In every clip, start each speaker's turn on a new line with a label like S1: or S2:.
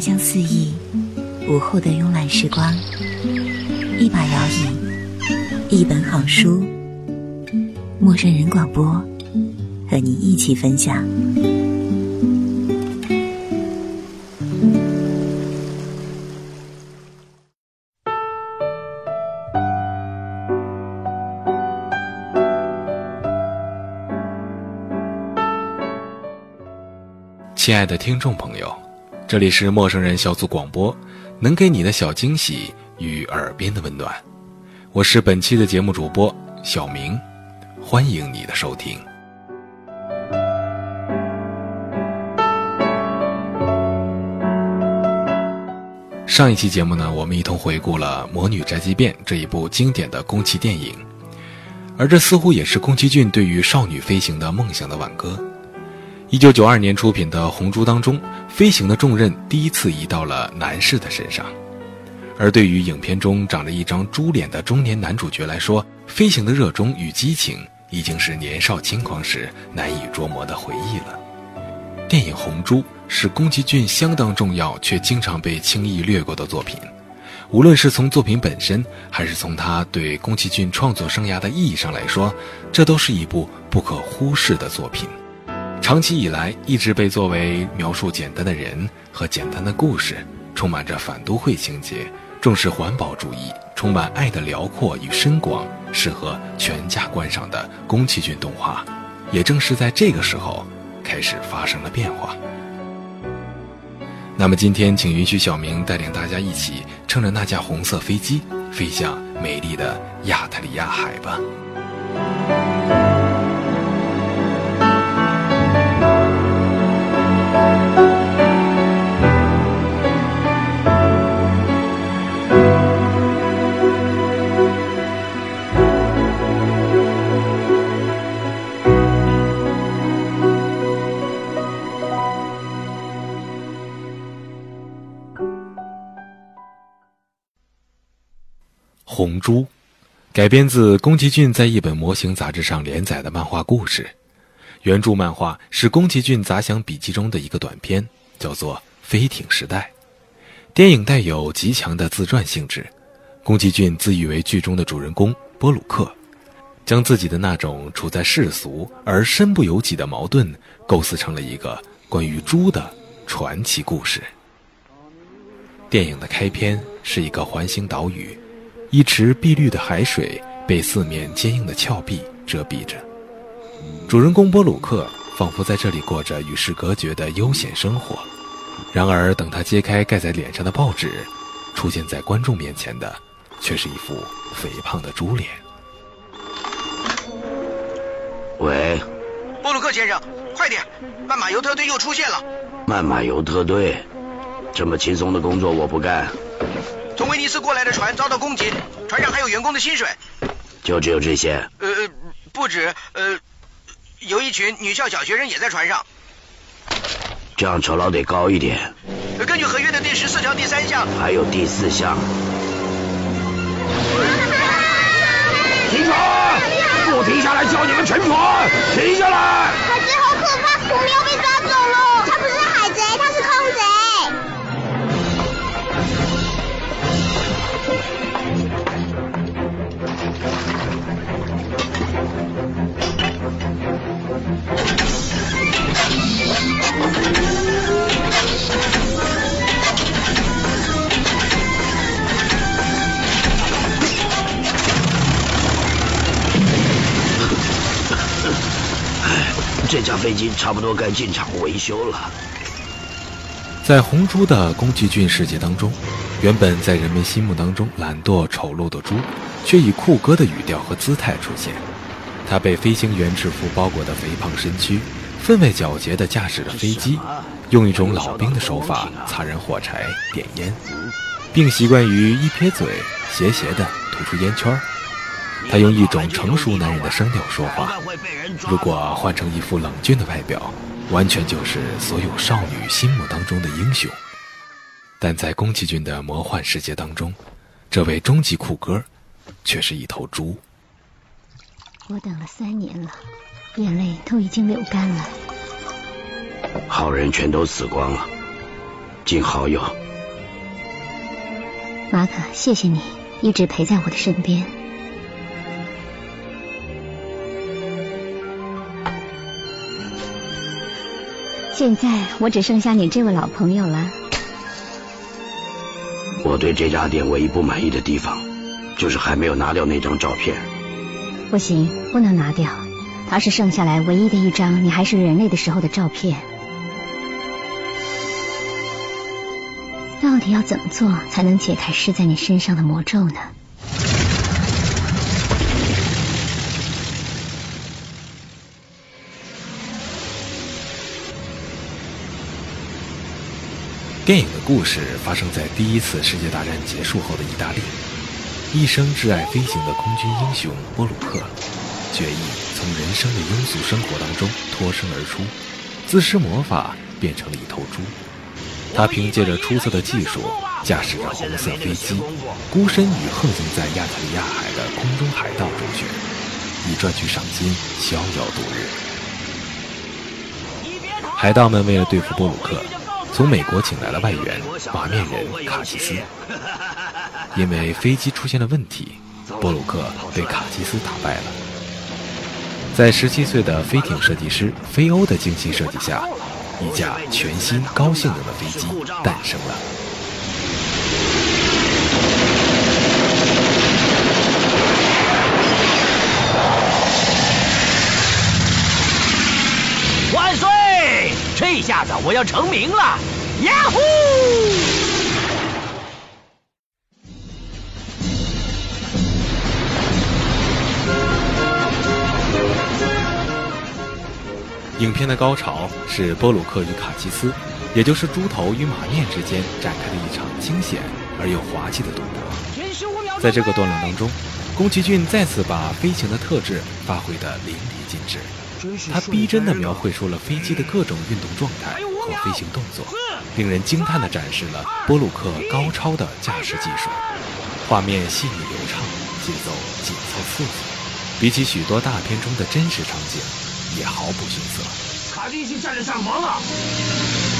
S1: 檀香四溢，午后的慵懒时光，一把摇椅，一本好书，陌生人广播，和你一起分享。
S2: 亲爱的听众朋友，这里是陌生人小组广播，能给你的小惊喜与耳边的温暖。我是本期的节目主播小明，欢迎你的收听。上一期节目呢，我们一同回顾了《魔女宅急便》这一部经典的宫崎电影，而这似乎也是宫崎骏对于少女飞行的梦想的挽歌。一九九二年出品的《红猪》当中，飞行的重任第一次移到了男士的身上，而对于影片中长着一张猪脸的中年男主角来说，飞行的热衷与激情已经是年少轻狂时难以捉摸的回忆了。电影《红猪》是宫崎骏相当重要却经常被轻易略过的作品，无论是从作品本身，还是从他对宫崎骏创作生涯的意义上来说，这都是一部不可忽视的作品。长期以来，一直被作为描述简单的人和简单的故事，充满着反都会情节，重视环保主义，充满爱的辽阔与深广，适合全家观赏的宫崎骏动画，也正是在这个时候，开始发生了变化。那么今天，请允许小明带领大家一起乘着那架红色飞机，飞向美丽的亚特里亚海吧。红猪，改编自宫崎骏在一本模型杂志上连载的漫画故事。原著漫画是宫崎骏杂想笔记中的一个短篇，叫做《飞艇时代》。电影带有极强的自传性质。宫崎骏自喻为剧中的主人公波鲁克，将自己的那种处在世俗而身不由己的矛盾，构思成了一个关于猪的传奇故事。电影的开篇是一个环形岛屿。一池碧绿的海水被四面坚硬的峭壁遮蔽着，主人公波鲁克仿佛在这里过着与世隔绝的悠闲生活。然而，等他揭开盖在脸上的报纸，出现在观众面前的却是一副肥胖的猪脸。
S3: 喂，
S4: 波鲁克先生，快点！曼马尤特队又出现了。
S3: 曼马尤特队，这么轻松的工作我不干。
S4: 从威尼斯过来的船遭到攻击，船上还有员工的薪水。
S3: 就只有这些？
S4: 呃，不止，呃，有一群女校小学生也在船上。
S3: 这样酬劳得高一点。
S4: 根据合约的第十四条第三项。
S3: 还有第四项。
S5: 停船！不停下来叫你们沉船！停下来！
S6: 海贼好可怕，我们要被抓走了。他不是海贼，他是空贼。
S3: 架飞机差不多该进厂维修了。
S2: 在红猪的宫崎骏世界当中，原本在人们心目当中懒惰丑陋的猪，却以酷哥的语调和姿态出现。他被飞行员制服包裹的肥胖身躯，分外皎洁地驾驶着飞机，用一种老兵的手法擦燃火柴、点烟，并习惯于一撇嘴，斜斜地吐出烟圈。他用一种成熟男人的声调说话，如果换成一副冷峻的外表，完全就是所有少女心目当中的英雄。但在宫崎骏的魔幻世界当中，这位终极酷哥，却是一头猪。
S6: 我等了三年了，眼泪都已经流干了。
S3: 好人全都死光了，金好友。
S7: 马可，谢谢你一直陪在我的身边。现在我只剩下你这位老朋友了。
S3: 我对这家店唯一不满意的地方，就是还没有拿掉那张照片。
S7: 不行，不能拿掉，它是剩下来唯一的一张你还是人类的时候的照片。到底要怎么做才能解开施在你身上的魔咒呢？
S2: 电影的故事发生在第一次世界大战结束后的意大利。一生挚爱飞行的空军英雄波鲁克，决意从人生的庸俗生活当中脱身而出，自施魔法变成了一头猪。他凭借着出色的技术，驾驶着红色飞机，孤身与横行在亚特里亚海的空中海盗周旋，以赚取赏金逍遥度日。海盗们为了对付波鲁克。从美国请来了外援马面人卡西斯，因为飞机出现了问题，波鲁克被卡西斯打败了。在十七岁的飞艇设计师菲欧的精心设计下，一架全新高性能的飞机诞生了。
S8: 万岁！这下子我要成名了！呀呼！
S2: 影片的高潮是波鲁克与卡奇斯，也就是猪头与马面之间展开的一场惊险而又滑稽的赌博。在这个段落当中，宫崎骏再次把飞行的特质发挥得淋漓尽致。他逼真地描绘出了飞机的各种运动状态和飞行动作，令人惊叹地展示了波鲁克高超的驾驶技术。画面细腻流畅，节奏紧凑刺激，比起许多大片中的真实场景，也毫不逊色。
S5: 卡丁去站着上房了。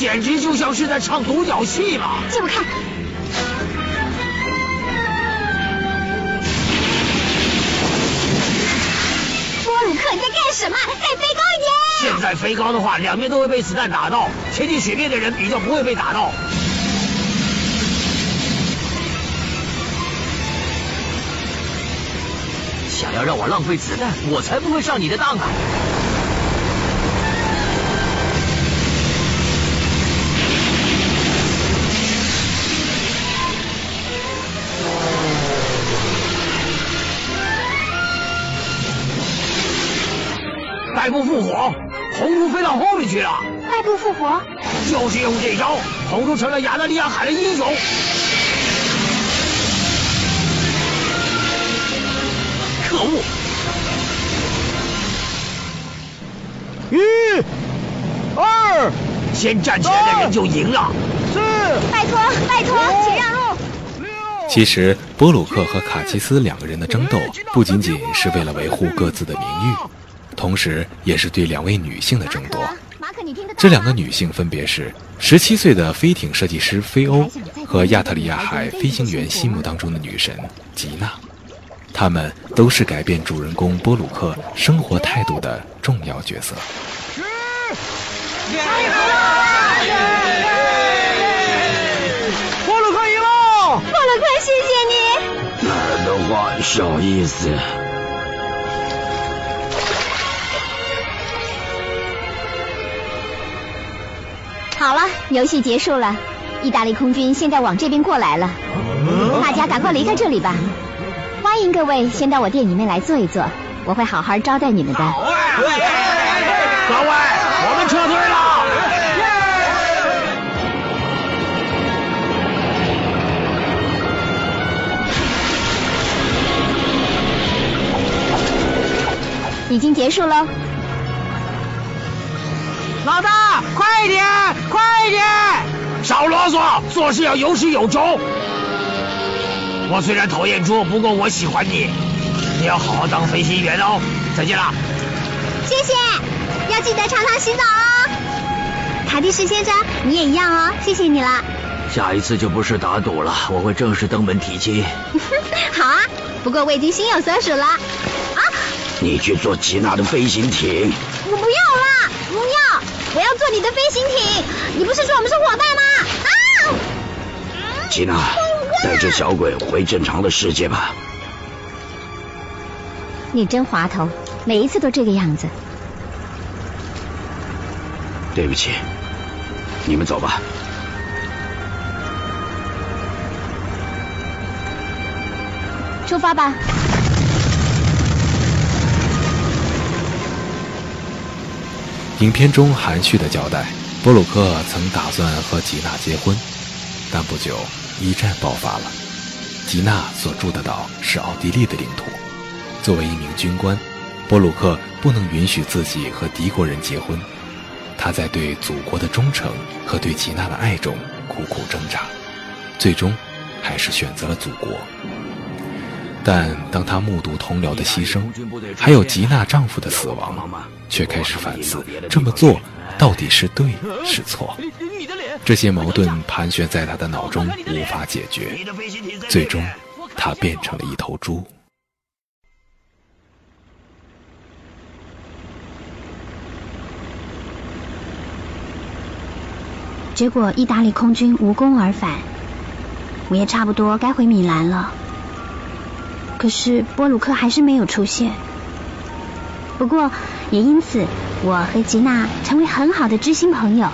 S5: 简直就像是在唱独角戏嘛！
S6: 借我看。波鲁克，你在干什么？再飞高一点！
S5: 现在飞高的话，两边都会被子弹打到。前进雪面的人比较不会被打到。
S8: 想要让我浪费子弹，我才不会上你的当啊！
S5: 败部复活，红猪飞到后面去了。
S6: 败部复活，
S5: 就是用这招，红猪成了亚得利亚海的英雄。
S8: 可恶！
S5: 一、二，先站起来的人就赢了。四，
S6: 拜托，拜托，请让路。
S2: 其实，波鲁克和卡奇斯两个人的争斗，不仅仅是为了维护各自的名誉，同时也是对两位女性的争夺。这两个女性分别是十七岁的飞艇设计师菲欧和亚特里亚海飞行员心目当中的女神吉娜，她们都是改变主人公波鲁克生活态度的重要角色。
S5: 波鲁克赢了！
S6: 波鲁克，谢谢你。
S3: 那的话，小意思。
S7: 好了，游戏结束了。意大利空军现在往这边过来了，大家赶快离开这里吧。欢迎各位先到我店里面来坐一坐，我会好好招待你们的。
S5: 各位，我们撤退了。
S7: 已经结束喽。
S8: 老大，快点，快点！
S5: 少啰嗦，做事要有始有终。我虽然讨厌猪，不过我喜欢你。你要好好当飞行员哦。再见了。
S6: 谢谢，要记得常常洗澡哦。卡蒂斯先生，你也一样哦。谢谢你了。
S3: 下一次就不是打赌了，我会正式登门提亲。
S6: 好啊，不过我已经心有所属了。啊！
S3: 你去做吉娜的飞行艇。
S6: 我不要啦，不要！我要做你的飞行艇。你不是说我们是伙伴吗？啊！
S3: 吉娜，带着小鬼回正常的世界吧。
S7: 你真滑头，每一次都这个样子。
S3: 对不起，你们走吧。
S7: 出发吧。
S2: 影片中含蓄的交代，波鲁克曾打算和吉娜结婚，但不久一战爆发了。吉娜所住的岛是奥地利的领土，作为一名军官，波鲁克不能允许自己和敌国人结婚。他在对祖国的忠诚和对吉娜的爱中苦苦挣扎，最终还是选择了祖国。但当他目睹同僚的牺牲，还有吉娜丈夫的死亡，却开始反思这么做到底是对是错。这些矛盾盘旋在他的脑中，无法解决。最终，他变成了一头猪。
S7: 结果，意大利空军无功而返，我也差不多该回米兰了。可是波鲁克还是没有出现。不过也因此，我和吉娜成为很好的知心朋友。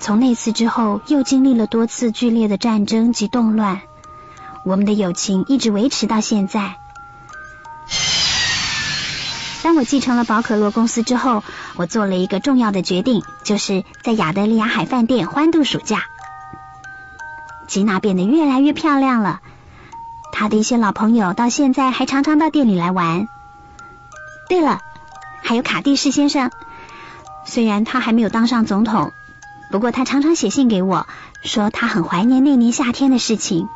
S7: 从那次之后，又经历了多次剧烈的战争及动乱，我们的友情一直维持到现在。当我继承了宝可乐公司之后，我做了一个重要的决定，就是在亚德利亚海饭店欢度暑假。吉娜变得越来越漂亮了。她的一些老朋友到现在还常常到店里来玩。对了，还有卡蒂士先生，虽然他还没有当上总统，不过他常常写信给我，说他很怀念那年夏天的事情。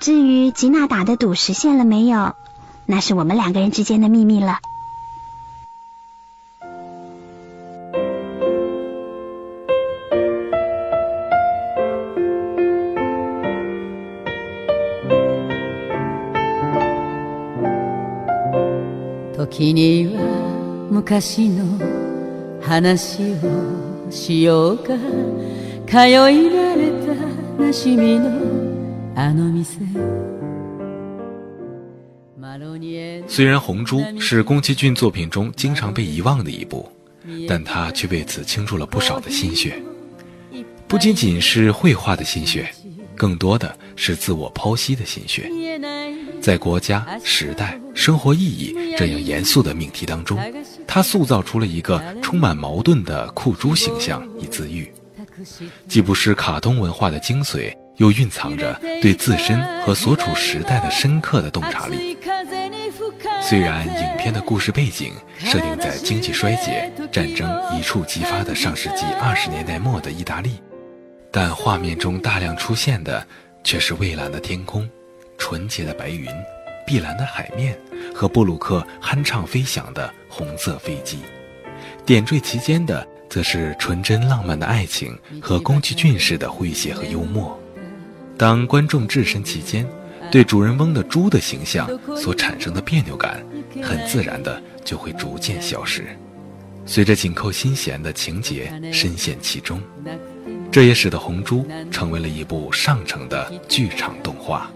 S7: 至于吉娜打的赌实现了没有，那是我们两个人之间的秘密了。
S9: 時には昔の話をしようか通い慣れたなじみのあの店
S2: 虽然《红猪》是宫崎骏作品中经常被遗忘的一部，但他却为此倾注了不少的心血。不仅仅是绘画的心血， 更多的是自我剖析的心血。在国家、时代、生活意义这样严肃的命题当中，他塑造出了一个充满矛盾的酷猪形象以自愈，既不失卡通文化的精髓，又蕴藏着对自身和所处时代的深刻的洞察力。虽然影片的故事背景设定在经济衰竭、战争一触即发的上世纪二十年代末的意大利，但画面中大量出现的却是蔚蓝的天空。纯洁的白云，碧蓝的海面和布鲁克酣畅飞翔的红色飞机，点缀其间的则是纯真浪漫的爱情和宫崎骏式的诙谐和幽默。当观众置身其间，对主人翁的猪的形象所产生的别扭感，很自然的就会逐渐消失，随着紧扣心弦的情节深陷其中。这也使得《红猪》成为了一部上乘的剧场动画。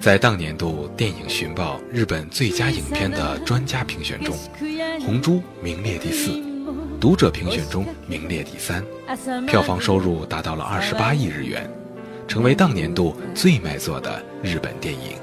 S2: 在当年度电影寻报日本最佳影片的专家评选中，《红猪》名列第四，读者评选中名列第三，票房收入达到了二十八亿日元，成为当年度最卖座的日本电影。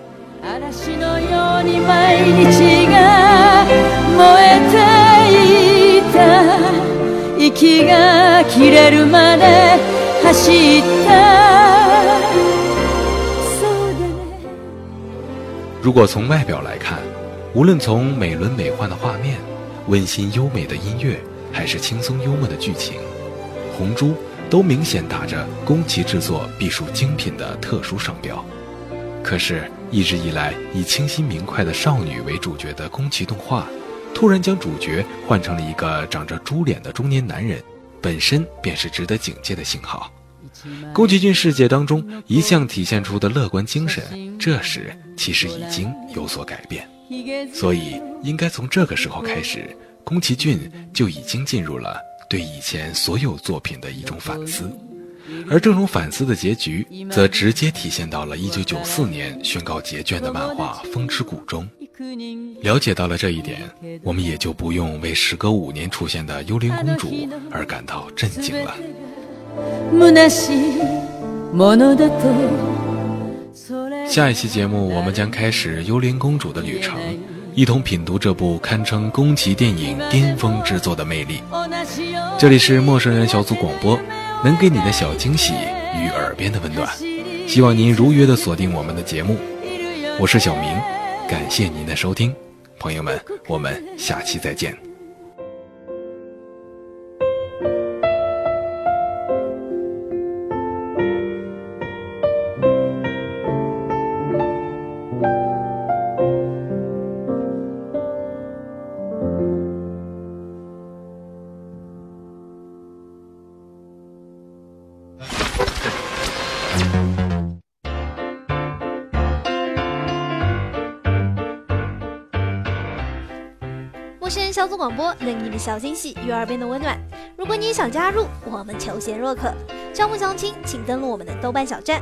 S2: 如果从外表来看，无论从美轮美奂的画面、温馨优美的音乐，还是轻松幽默的剧情，《红猪》都明显打着宫崎制作必属精品的特殊商标。可是，一直以来以清新明快的少女为主角的宫崎动画，突然将主角换成了一个长着猪脸的中年男人，本身便是值得警戒的信号。宫崎骏世界当中一向体现出的乐观精神，这时其实已经有所改变。所以，应该从这个时候开始，宫崎骏就已经进入了对以前所有作品的一种反思。而这种反思的结局，则直接体现到了1994年宣告结卷的漫画《风之谷》中。了解到了这一点，我们也就不用为时隔五年出现的幽灵公主而感到震惊了。下一期节目，我们将开始幽灵公主的旅程，一同品读这部堪称宫崎电影巅峰之作的魅力。这里是陌生人小组广播。能给你的小惊喜与耳边的温暖，希望您如约的锁定我们的节目。我是小明，感谢您的收听，朋友们，我们下期再见。
S10: 小组广播，能给你小惊喜与耳边的温暖。如果你想加入，我们求贤若渴。招募相亲，请登录我们的豆瓣小站。